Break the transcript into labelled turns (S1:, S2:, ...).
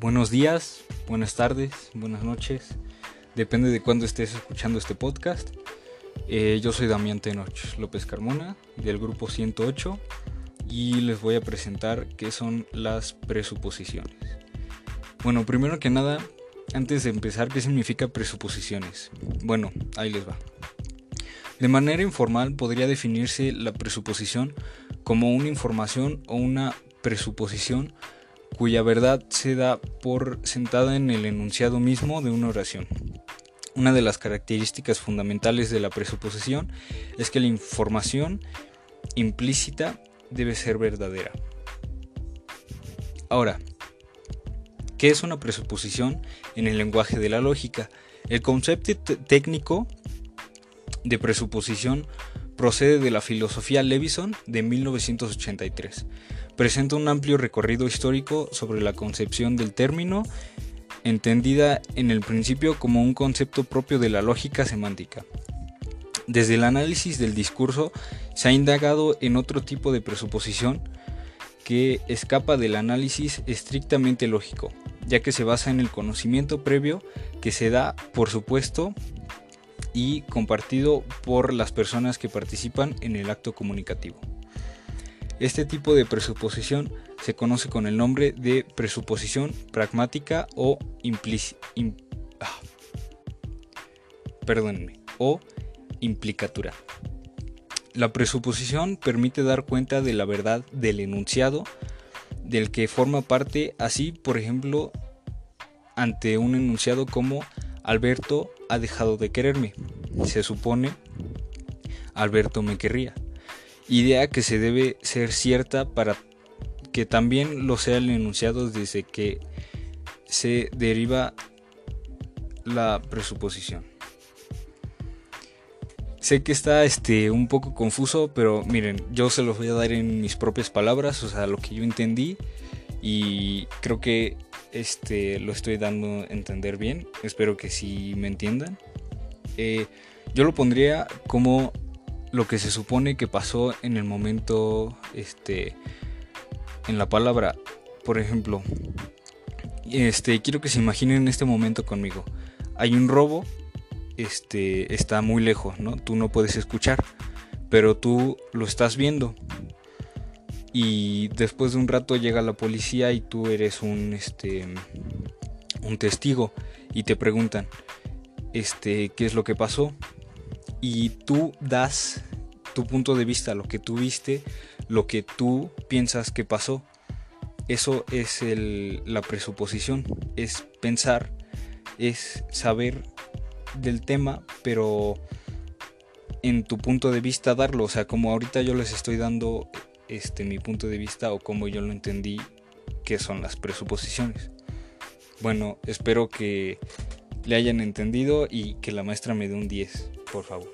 S1: buenos días, buenas tardes, buenas noches. Depende de cuándo estés escuchando este podcast. Eh, yo soy Damián Tenoch López Carmona del grupo 108 y les voy a presentar qué son las presuposiciones. Bueno, primero que nada, antes de empezar, ¿qué significa presuposiciones? Bueno, ahí les va. De manera informal podría definirse la presuposición como una información o una presuposición cuya verdad se da por sentada en el enunciado mismo de una oración. Una de las características fundamentales de la presuposición es que la información implícita debe ser verdadera. Ahora, ¿qué es una presuposición en el lenguaje de la lógica? El concepto técnico de presuposición procede de la filosofía Levison de 1983 presenta un amplio recorrido histórico sobre la concepción del término, entendida en el principio como un concepto propio de la lógica semántica. Desde el análisis del discurso se ha indagado en otro tipo de presuposición que escapa del análisis estrictamente lógico, ya que se basa en el conocimiento previo que se da, por supuesto, y compartido por las personas que participan en el acto comunicativo. Este tipo de presuposición se conoce con el nombre de presuposición pragmática o implícita. Ah, o implicatura. La presuposición permite dar cuenta de la verdad del enunciado del que forma parte, así, por ejemplo, ante un enunciado como Alberto ha dejado de quererme. Se supone Alberto me querría idea que se debe ser cierta para que también lo sea el enunciado desde que se deriva la presuposición. Sé que está este, un poco confuso, pero miren, yo se los voy a dar en mis propias palabras, o sea, lo que yo entendí y creo que este, lo estoy dando a entender bien, espero que sí me entiendan. Eh, yo lo pondría como lo que se supone que pasó en el momento, este, en la palabra, por ejemplo, este, quiero que se imaginen este momento conmigo. Hay un robo, este, está muy lejos, ¿no? Tú no puedes escuchar, pero tú lo estás viendo. Y después de un rato llega la policía y tú eres un, este, un testigo y te preguntan, este, ¿qué es lo que pasó? Y tú das tu punto de vista, lo que tú viste, lo que tú piensas que pasó. Eso es la presuposición, es pensar, es saber del tema, pero en tu punto de vista darlo, o sea, como ahorita yo les estoy dando este mi punto de vista o como yo lo entendí que son las presuposiciones. Bueno, espero que le hayan entendido y que la maestra me dé un 10 por favor.